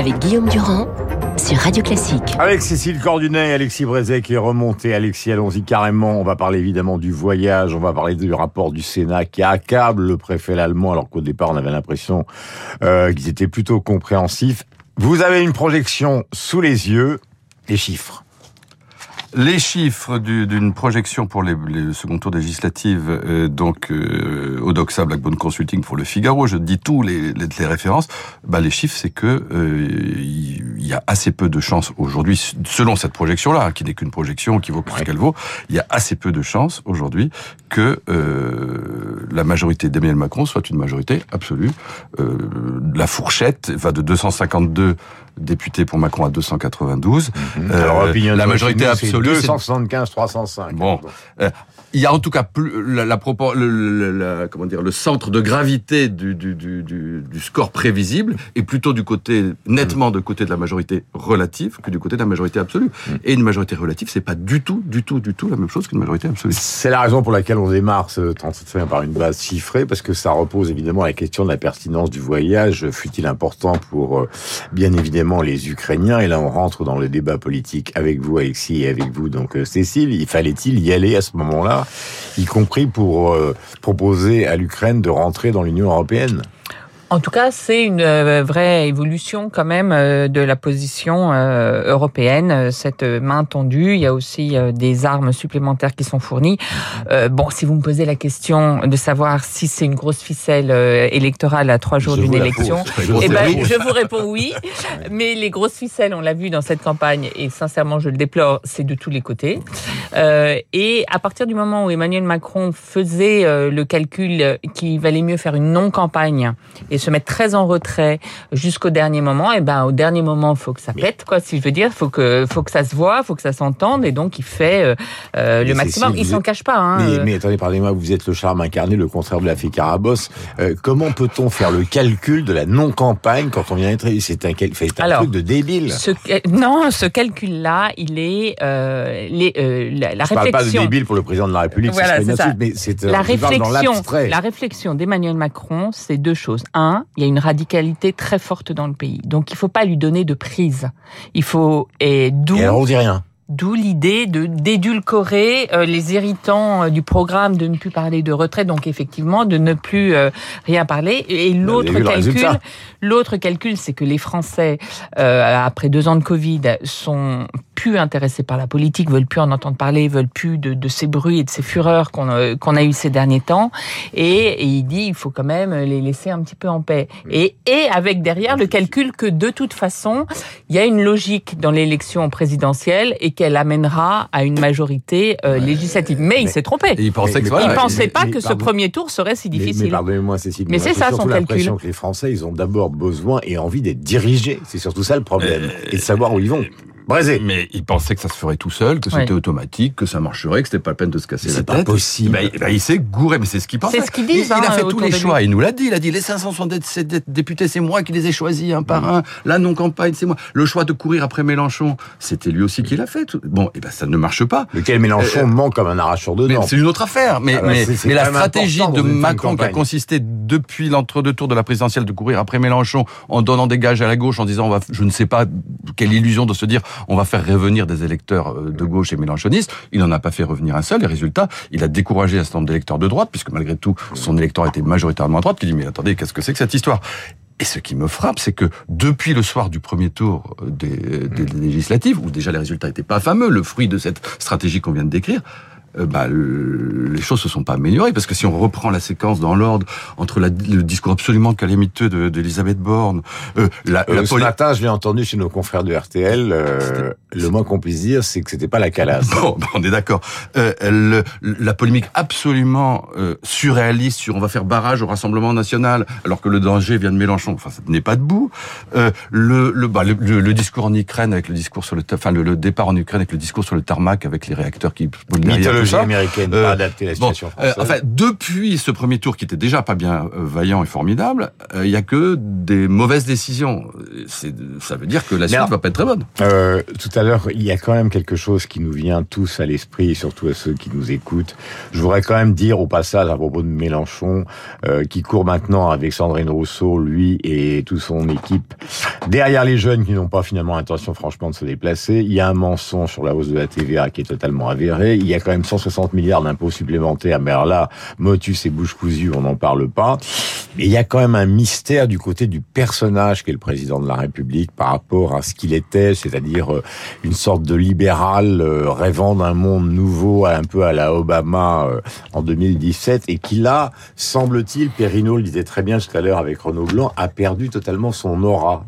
avec Guillaume Durand sur Radio Classique. Avec Cécile Cordunet et Alexis Brézet qui est remonté. Alexis, allons-y carrément. On va parler évidemment du voyage. On va parler du rapport du Sénat qui accable le préfet allemand alors qu'au départ on avait l'impression euh, qu'ils étaient plutôt compréhensifs. Vous avez une projection sous les yeux. Les chiffres. Les chiffres d'une projection pour les, les second tours législatives, euh, donc euh, Odoxa Blackbone Consulting pour le Figaro, je dis tous les, les, les références, bah, les chiffres c'est que euh, il y a assez peu de chances aujourd'hui, selon cette projection-là, hein, qui n'est qu'une projection, qui vaut ce qu'elle vaut, il y a assez peu de chances aujourd'hui que euh, la majorité d'Emmanuel Macron soit une majorité absolue. Euh, la fourchette va de 252 députés pour Macron à 292. Mmh. Alors, euh, la majorité absolue 275 305. Bon, euh, il y a en tout cas plus, la, la, le, la, comment dire, le centre de gravité du, du, du, du, score prévisible est plutôt du côté nettement de côté de la majorité relative que du côté de la majorité absolue. Mmh. Et une majorité relative, c'est pas du tout, du tout, du tout la même chose qu'une majorité absolue. C'est la raison pour laquelle on démarre ce 37 par une base chiffrée, parce que ça repose évidemment à la question de la pertinence du voyage, fut-il important pour bien évidemment les Ukrainiens? Et là, on rentre dans le débat politique avec vous, Alexis, et avec vous, donc Cécile. Il fallait-il y aller à ce moment-là, y compris pour euh, proposer à l'Ukraine de rentrer dans l'Union européenne? En tout cas, c'est une euh, vraie évolution quand même euh, de la position euh, européenne, cette main tendue. Il y a aussi des armes supplémentaires qui sont fournies. Bon, si vous me posez la question de savoir si c'est une grosse ficelle électorale à trois jours d'une élection, eh ben, je vous réponds oui. Mais les grosses ficelles, on l'a vu dans cette campagne, et sincèrement, je le déplore, c'est de tous les côtés. Et à partir du moment où Emmanuel Macron faisait le calcul qu'il valait mieux faire une non-campagne et se mettre très en retrait jusqu'au dernier moment, et ben au dernier moment, faut que ça pète, quoi. Si je veux dire, faut que faut que ça se voit, faut que ça s'entende, et donc il fait euh, euh le maximum. il s'en cache pas. Hein, mais, euh. mais, attendez, pardonnez-moi, vous êtes le charme incarné, le contraire de la fée Carabosse. Euh, comment peut-on faire le calcul de la non campagne quand on vient d'être C'est un, c'est un Alors, truc de débile. Ce, non, ce calcul-là, il est les, la, la je réflexion. parle pas de débile pour le président de la République, voilà, c'est ça. mais c'est la réflexion. Dans la réflexion d'Emmanuel Macron, c'est deux choses. Un, il y a une radicalité très forte dans le pays. Donc il faut pas lui donner de prise. Il faut et d'où Et alors on dit rien. D'où l'idée de d'édulcorer euh, les irritants euh, du programme, de ne plus parler de retraite, donc effectivement de ne plus euh, rien parler. Et l'autre calcul, l'autre calcul, c'est que les Français, après deux ans de Covid, sont plus intéressés par la politique, veulent plus en entendre parler, veulent plus de, de ces bruits et de ces fureurs qu'on euh, a eu ces derniers temps. Et, et, il dit, il faut quand même les laisser un petit peu en paix. Et, et avec derrière le calcul que de toute façon, il y a une logique dans l'élection présidentielle et qu'elle amènera à une majorité euh, législative. Mais, mais il s'est trompé. il pensait, mais, que voilà, il pensait pas mais, que ce premier tour serait si difficile. Mais, pardonnez-moi, Cécile. Mais c'est ça son calcul. l'impression que les Français, ils ont d'abord besoin et envie d'être dirigés. C'est surtout ça le problème. Euh, et de savoir où ils vont. Mais il pensait que ça se ferait tout seul, que c'était Ouais. automatique, que ça marcherait, que c'était pas la peine de se casser la C'est tête. pas possible. Il- ben, il s'est gouré, mais c'est ce qu'il pensait. C'est ce qu'ils disent, Il, il a hein, fait tous les choix. Il nous l'a dit. Il a dit les 577 députés, c'est moi qui les ai choisis un par un. La non-campagne, c'est moi. Le choix de courir après Mélenchon, c'était lui aussi qui l'a fait. Bon, et ben ça ne marche pas. Lequel Mélenchon Euh, manque comme un arracheur de dents. c'est une autre affaire. Mais, Ah bah, mais, c'est- c'est mais la stratégie de Macron qui a campagne. consisté depuis l'entre-deux tours de la présidentielle de courir après Mélenchon en donnant des gages à la gauche en disant on va, je ne sais pas quelle illusion de se dire on va faire revenir des électeurs euh, de gauche et mélenchonistes. Il n'en a pas fait revenir un seul. Et résultat, il a découragé un certain nombre d'électeurs de droite puisque malgré tout son électeur était majoritairement à droite. Qui dit mais attendez qu'est-ce que c'est que cette histoire? Et ce qui me frappe, c'est que depuis le soir du premier tour euh, des, des, des législatives, où déjà les résultats n'étaient pas fameux, le fruit de cette stratégie qu'on vient de décrire, euh, bah, le- les choses se sont pas améliorées parce que si on reprend la séquence dans l'ordre entre la- le discours absolument calamiteux de- d'Elisabeth Borne, euh, la, Euh, la ce matin, je l'ai entendu chez nos confrères de RTL. euh, le moins qu'on puisse dire, c'est que c'était pas la calasse. Bon, bon, on est d'accord. Euh, la polémique absolument euh, surréaliste sur on va faire barrage au Rassemblement national alors que le danger vient de Mélenchon, enfin ça n'est pas debout. Le, le, bah, le, le- discours en Ukraine avec le discours sur le, enfin le, le départ en Ukraine avec le discours sur le tarmac avec les réacteurs qui américaine, Euh, pas adaptée à la situation euh, française. enfin, depuis ce premier tour qui était déjà pas bien euh, vaillant et formidable, il y a que des mauvaises décisions. Ça veut dire que la suite alors- va pas être très bonne. Tout à l'heure, il y a quand même quelque chose qui nous vient tous à l'esprit, et surtout à ceux qui nous écoutent. Je voudrais quand même dire au passage à propos de Mélenchon, euh, qui court maintenant avec Sandrine Rousseau, lui et toute son équipe, derrière les jeunes qui n'ont pas finalement intention franchement de se déplacer. Il y a un mensonge sur la hausse de la TVA qui est totalement avéré. Il y a quand même 160 milliards d'impôts supplémentaires, mais alors là, motus et bouche cousue, on n'en parle pas. Mais il y a quand même un mystère du côté du personnage qu'est le président de la République par rapport à ce qu'il était, c'est-à-dire euh, une sorte de libéral euh, rêvant d'un monde nouveau, un peu à la Obama euh, en 2017, et qui là, semble-t-il, Perrineau le disait très bien tout à l'heure avec Renaud Blanc, a perdu totalement son aura.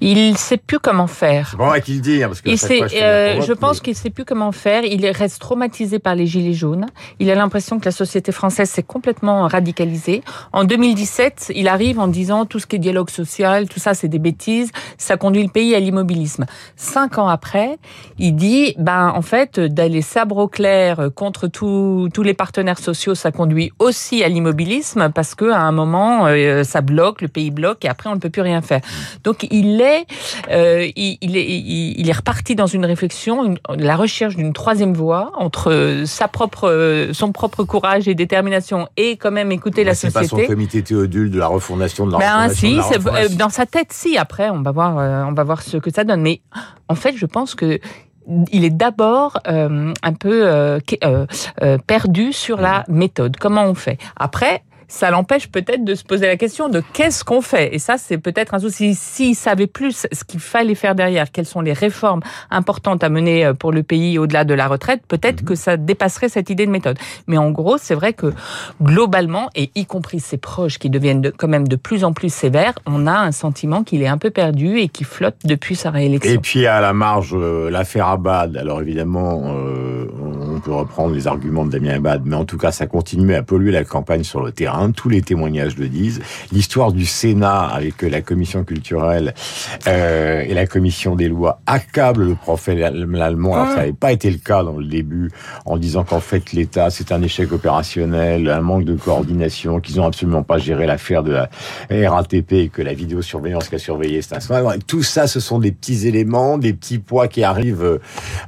Il sait plus comment faire. C'est pas vrai qu'il dit, hein, parce que à Il sait, fois, fais euh, je pense mais- qu'il sait plus comment faire. Il reste traumatisé par les gilets jaunes. Il a l'impression que la société française s'est complètement radicalisée. En 2017, il arrive en disant tout ce qui est dialogue social, tout ça, c'est des bêtises. Ça conduit le pays à l'immobilisme. Cinq ans après, il dit, ben en fait, d'aller sabre au clair contre tous tous les partenaires sociaux, ça conduit aussi à l'immobilisme parce que à un moment, euh, ça bloque, le pays bloque et après on ne peut plus rien faire. Donc il est, euh, il, il est, il, est reparti dans une réflexion, une- la recherche d'une troisième voie entre sa propre, son propre courage et détermination et quand même écouter la c'est pas son société. comité Théodule de la refondation de la Ben de si, la c'est- euh, refondation. dans sa tête, si. Après, on va voir, euh, on va voir ce que ça donne. Mais en fait, je pense que il est d'abord euh, un peu euh, euh, euh, perdu sur la méthode. Comment on fait? Après. Ça l'empêche peut-être de se poser la question de qu'est-ce qu'on fait. Et ça, c'est peut-être un souci. S'il savait plus ce qu'il fallait faire derrière, quelles sont les réformes importantes à mener euh, pour le pays au-delà de la retraite, peut-être que ça dépasserait cette idée de méthode. Mais en gros, c'est vrai que globalement, et y compris ses proches qui deviennent de- quand même de plus en plus sévères, on a un sentiment qu'il est un peu perdu et qui flotte depuis sa réélection. Et puis à la marge, euh, l'affaire Abad. Alors évidemment, euh, on peut reprendre les arguments de Damien Abad, mais en tout cas, ça continue à polluer la campagne sur le terrain. Tous les témoignages le disent. L'histoire du Sénat avec euh, la commission culturelle euh, et la commission des lois accable le prophète allemand. Alors ça n'avait pas été le cas dans le début, en disant qu'en fait l'État c'est un échec opérationnel, un manque de coordination, qu'ils ont absolument pas géré l'affaire de la RATP et que la vidéosurveillance qui a surveillé c'est un. Tout ça, ce sont des petits éléments, des petits poids qui arrivent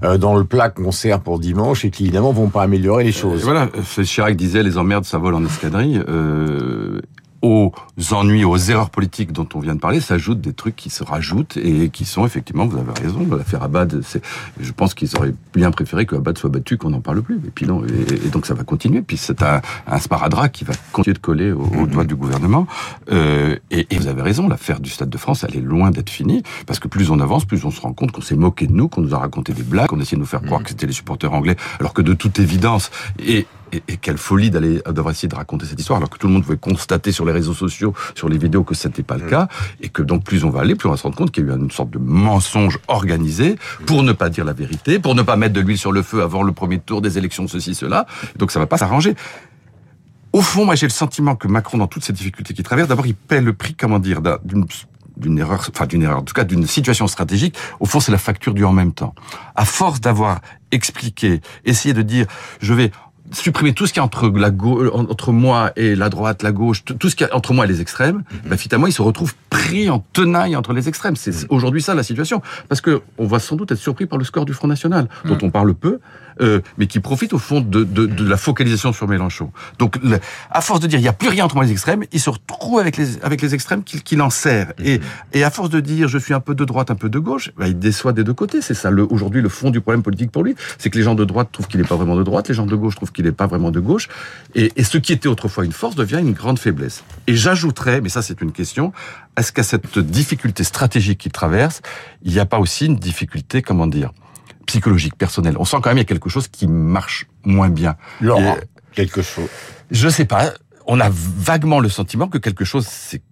euh, dans le plat qu'on sert pour dimanche et qui évidemment vont pas améliorer les Et choses. voilà, euh, Chirac disait les emmerdes, ça vole en escadrille. Euh, aux ennuis, aux erreurs politiques dont on vient de parler, s'ajoutent des trucs qui se rajoutent et qui sont effectivement, vous avez raison, l'affaire Abad, c'est, je pense qu'ils auraient bien préféré que Abad soit battu qu'on n'en parle plus. Et puis non, et, et donc ça va continuer. Puis c'est un, un sparadrap qui va continuer de coller au, au doigt du gouvernement. Euh, et, et vous avez raison, l'affaire du Stade de France, elle est loin d'être finie, parce que plus on avance, plus on se rend compte qu'on s'est moqué de nous, qu'on nous a raconté des blagues, qu'on a essayé de nous faire croire que c'était les supporters anglais, alors que de toute évidence, et et, et, quelle folie d'aller d'avoir essayé de raconter cette histoire alors que tout le monde pouvait constater sur les réseaux sociaux, sur les vidéos que ce n'était pas le cas et que donc plus on va aller, plus on va se rendre compte qu'il y a eu une sorte de mensonge organisé pour ne pas dire la vérité, pour ne pas mettre de l'huile sur le feu avant le premier tour des élections ceci cela. Donc ça va pas s'arranger. Au fond, moi j'ai le sentiment que Macron dans toutes ces difficultés qu'il traverse, d'abord il paie le prix comment dire d'une d'une erreur, enfin d'une erreur, en tout cas d'une situation stratégique, au fond c'est la facture du en même temps. À force d'avoir expliqué, essayé de dire, je vais supprimer tout ce qui est entre la gauche, entre moi et la droite, la gauche, tout ce qui est entre moi et les extrêmes, bah, finalement, il se retrouve pris en tenaille entre les extrêmes. C'est aujourd'hui ça la situation, parce que on va sans doute être surpris par le score du Front National, dont on parle peu, euh, mais qui profite au fond de, de, de la focalisation sur Mélenchon. Donc, le, à force de dire il n'y a plus rien entre moi et les extrêmes, il se retrouve avec les avec les extrêmes qu'il qu en sert. Et, et à force de dire je suis un peu de droite, un peu de gauche, bah, il déçoit des deux côtés. C'est ça le, aujourd'hui le fond du problème politique pour lui, c'est que les gens de droite trouvent qu'il n'est pas vraiment de droite, les gens de gauche trouvent qu'il n'est pas vraiment de gauche, et, et, ce qui était autrefois une force devient une grande faiblesse. Et j'ajouterais, mais ça c'est une question, est-ce qu'à cette difficulté stratégique qu'il traverse, il n'y a pas aussi une difficulté, comment dire, psychologique, personnelle? On sent quand même qu'il y a quelque chose qui marche moins bien. Laurent, et, quelque chose. Je sais pas, on a vaguement le sentiment que quelque chose s'est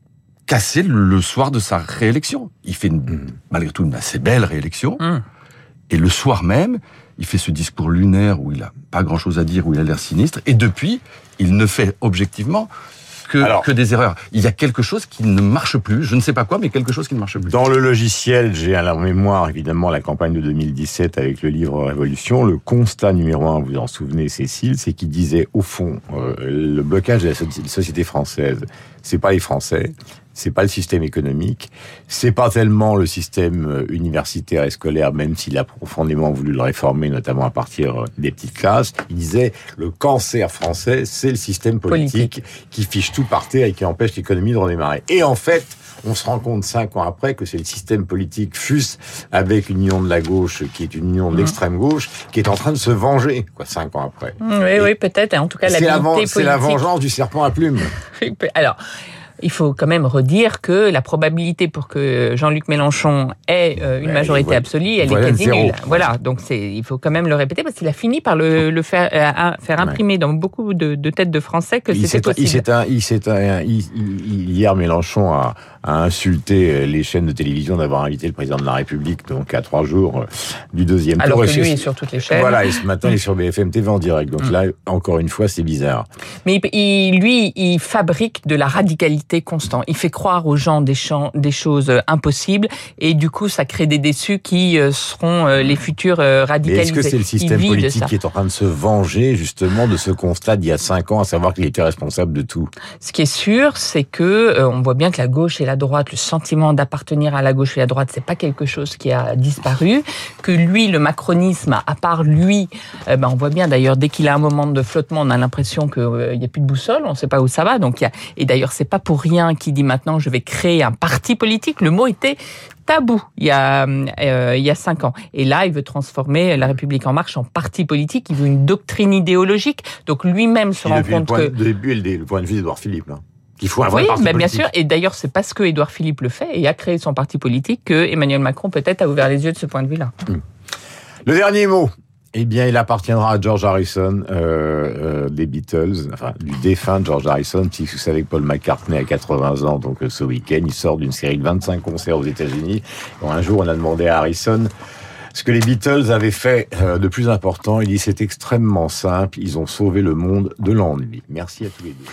cassé le soir de sa réélection. Il fait une, mmh. malgré tout une assez belle réélection. Mmh. Et le soir même, il fait ce discours lunaire où il a pas grand chose à dire, où il a l'air sinistre. Et depuis, il ne fait objectivement que, que des erreurs. Il y a quelque chose qui ne marche plus. Je ne sais pas quoi, mais quelque chose qui ne marche plus. Dans le logiciel, j'ai à la mémoire évidemment la campagne de 2017 avec le livre Révolution. Le constat numéro un, vous vous en souvenez, Cécile, c'est qu'il disait au fond euh, le blocage de la société française, c'est pas les Français, c'est pas le système économique, c'est pas tellement le système euh, universitaire et scolaire, même s'il a profondément voulu le réformer, notamment à partir euh, des petites classes. Il disait le cancer français, c'est le système politique, qui fiche tout par terre et qui empêche l'économie de redémarrer. Et en fait, on se rend compte cinq ans après que c'est le système politique FUS avec une union de la gauche qui est une union de l'extrême gauche qui est en train de se venger quoi cinq ans après. Oui, oui, peut-être. En tout cas, la C'est la vengeance du serpent à plumes. Alors il faut quand même redire que la probabilité pour que Jean-Luc Mélenchon ait euh, une majorité absolue, elle est quasi nulle. Voilà, donc il faut quand même le répéter parce qu'il a fini par le, le faire, euh, faire imprimer dans beaucoup de, de, têtes de Français que c'était possible. Il s'est il, il, hier Mélenchon a, a insulté les chaînes de télévision d'avoir invité le président de la République donc à trois jours euh, du deuxième Alors tour. Alors que lui est sur toutes les chaînes. Voilà, et ce matin il est sur BFM TV en direct. Donc mm. là, encore une fois, c'est bizarre. Mais il, lui, il fabrique de la radicalité constant. Il fait croire aux gens des, des choses euh, impossibles et du coup, ça crée des déçus qui euh, seront euh, les futurs radicalisés. Est-ce que c'est le système politique qui est en train de se venger justement de ce constat d'il y a cinq ans, à savoir qu'il était responsable de tout? Ce qui est sûr, c'est que on voit bien que la gauche et la droite, le sentiment d'appartenir à la gauche et la droite, c'est pas quelque chose qui a disparu. Que lui, le macronisme, à part lui, ben on voit bien d'ailleurs dès qu'il a un moment de flottement, on a l'impression qu'il n'y a plus de boussole, on ne sait pas où ça va. Donc il y a, et d'ailleurs c'est pas pour rien qui dit maintenant je vais créer un parti politique. Le mot était tabou il y a euh, il y a cinq ans. Et là, il veut transformer la République en marche en parti politique. Il veut une doctrine idéologique. Donc lui-même se rend compte que le début le point de vue d'Edouard Philippe. Là. Il faut un oui, parti mais bien sûr. Et d'ailleurs, c'est parce que Édouard Philippe le fait et a créé son parti politique que Emmanuel Macron peut-être a ouvert les yeux de ce point de vue-là. Hmm. Le dernier mot, eh bien, il appartiendra à George Harrison euh, euh, des Beatles, enfin du défunt George Harrison. Vous savez que Paul McCartney a 80 ans, donc euh, ce week-end, il sort d'une série de 25 concerts aux États-Unis. un jour, on a demandé à Harrison ce que les Beatles avaient fait euh, de plus important. Il dit c'est extrêmement simple. Ils ont sauvé le monde de l'ennui. Merci à tous les deux.